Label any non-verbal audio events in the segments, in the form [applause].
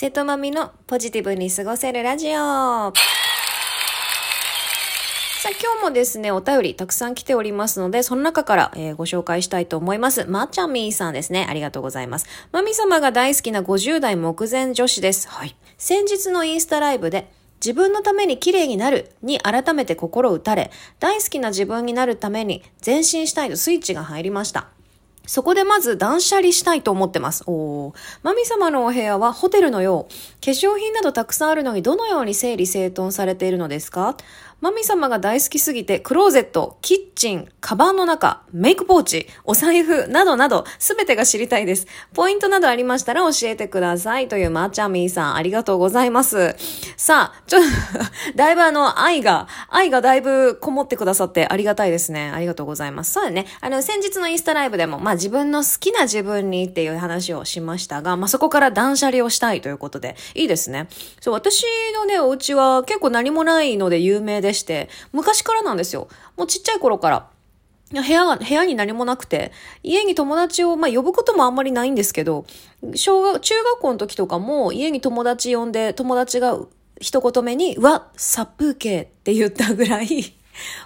瀬戸まみのポジティブに過ごせるラジオ。さあ、今日もですね、お便りたくさん来ておりますので、その中から、えー、ご紹介したいと思います。まちゃみーさんですね。ありがとうございます。まみ様が大好きな50代目前女子です。はい。先日のインスタライブで、自分のために綺麗になるに改めて心打たれ、大好きな自分になるために前進したいとスイッチが入りました。そこでまず断捨離したいと思ってます。おー。マミ様のお部屋はホテルのよう、化粧品などたくさんあるのにどのように整理整頓されているのですか？マミ様が大好きすぎて、クローゼット、キッチン、カバンの中、メイクポーチ、お財布、などなど、すべてが知りたいです。ポイントなどありましたら教えてください。というまーちゃみーさん、ありがとうございます。さあ、ちょっと [laughs] だいぶあの、愛が、愛がだいぶこもってくださってありがたいですね。ありがとうございます。そうだね。あの、先日のインスタライブでも、まあ自分の好きな自分にっていう話をしましたが、まあそこから断捨離をしたいということで、いいですね。そう、私のね、お家は結構何もないので有名でして、昔からなんですよ。もうちっちゃい頃から。部屋が、部屋に何もなくて、家に友達を、まあ、呼ぶこともあんまりないんですけど、小学、中学校の時とかも家に友達呼んで、友達が一言目に、うわ、殺風景って言ったぐらい、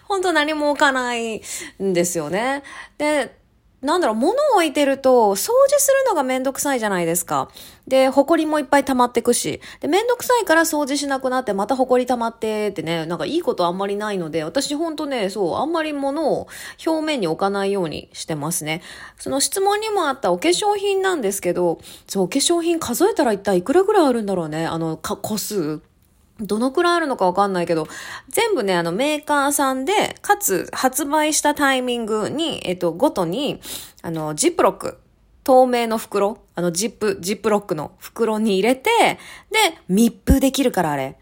本当何も置かないんですよね。で、なんだろう、物を置いてると、掃除するのがめんどくさいじゃないですか。で、埃もいっぱい溜まってくし。で、めんどくさいから掃除しなくなって、また埃溜まってってね、なんかいいことあんまりないので、私ほんとね、そう、あんまり物を表面に置かないようにしてますね。その質問にもあったお化粧品なんですけど、そう、お化粧品数えたら一体いくらぐらいあるんだろうね、あの、か、個数。どのくらいあるのかわかんないけど、全部ね、あの、メーカーさんで、かつ、発売したタイミングに、えっと、ごとに、あの、ジップロック、透明の袋、あの、ジップ、ジップロックの袋に入れて、で、密封できるからあれ。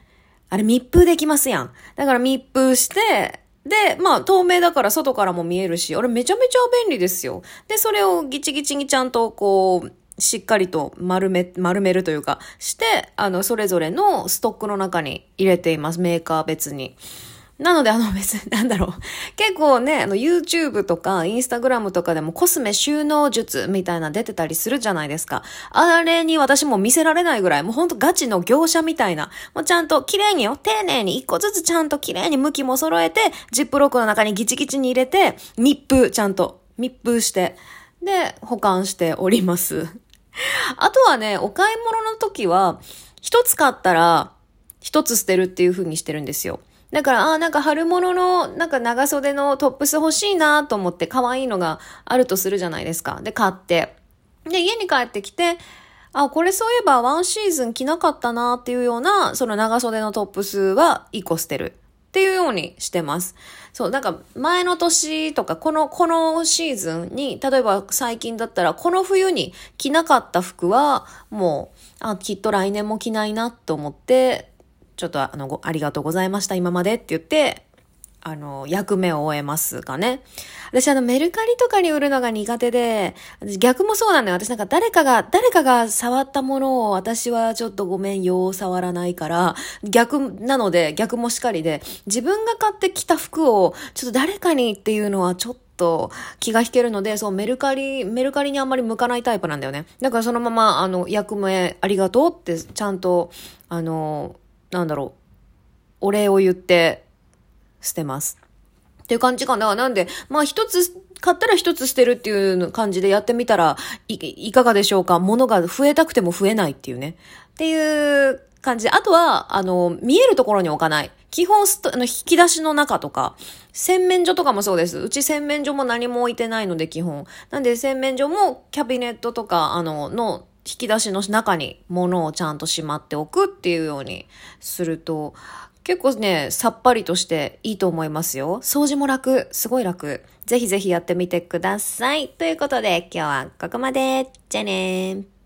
あれ密封できますやん。だから密封して、で、まあ、透明だから外からも見えるし、あれめちゃめちゃ便利ですよ。で、それをギチギチにちゃんとこう、しっかりと丸め、丸めるというか、して、あの、それぞれのストックの中に入れています。メーカー別に。なので、あの別に、[laughs] なんだろう。結構ね、あの、YouTube とか Instagram とかでもコスメ収納術みたいな出てたりするじゃないですか。あれに私も見せられないぐらい、もうほんとガチの業者みたいな。もうちゃんと綺麗によ、丁寧に一個ずつちゃんと綺麗に向きも揃えて、ジップロックの中にギチギチに入れて、密封、ちゃんと密封して、で、保管しております。[laughs] あとはね、お買い物の時は、一つ買ったら、一つ捨てるっていう風にしてるんですよ。だから、ああ、なんか春物の、なんか長袖のトップス欲しいなと思って可愛いのがあるとするじゃないですか。で、買って。で、家に帰ってきて、あ、これそういえばワンシーズン着なかったなっていうような、その長袖のトップスは一個捨てる。っていうようにしてます。そう、なんか前の年とか、この、このシーズンに、例えば最近だったら、この冬に着なかった服は、もう、あ、きっと来年も着ないなと思って、ちょっとあの、ありがとうございました、今までって言って、あの、役目を終えますかね。私あの、メルカリとかに売るのが苦手で、逆もそうなんだよ。私なんか誰かが、誰かが触ったものを私はちょっとごめんよ、触らないから、逆なので、逆もしかりで、自分が買ってきた服を、ちょっと誰かにっていうのはちょっと気が引けるので、そう、メルカリ、メルカリにあんまり向かないタイプなんだよね。だからそのまま、あの、役目ありがとうって、ちゃんと、あの、なんだろう、お礼を言って、捨てます。っていう感じかな。なんで、まあ一つ、買ったら一つ捨てるっていう感じでやってみたらい、かがでしょうか物が増えたくても増えないっていうね。っていう感じで。あとは、あの、見えるところに置かない。基本スト、あの、引き出しの中とか、洗面所とかもそうです。うち洗面所も何も置いてないので、基本。なんで洗面所もキャビネットとか、あの、の引き出しの中に物をちゃんとしまっておくっていうようにすると、結構ね、さっぱりとしていいと思いますよ。掃除も楽。すごい楽。ぜひぜひやってみてください。ということで、今日はここまで。じゃあねー。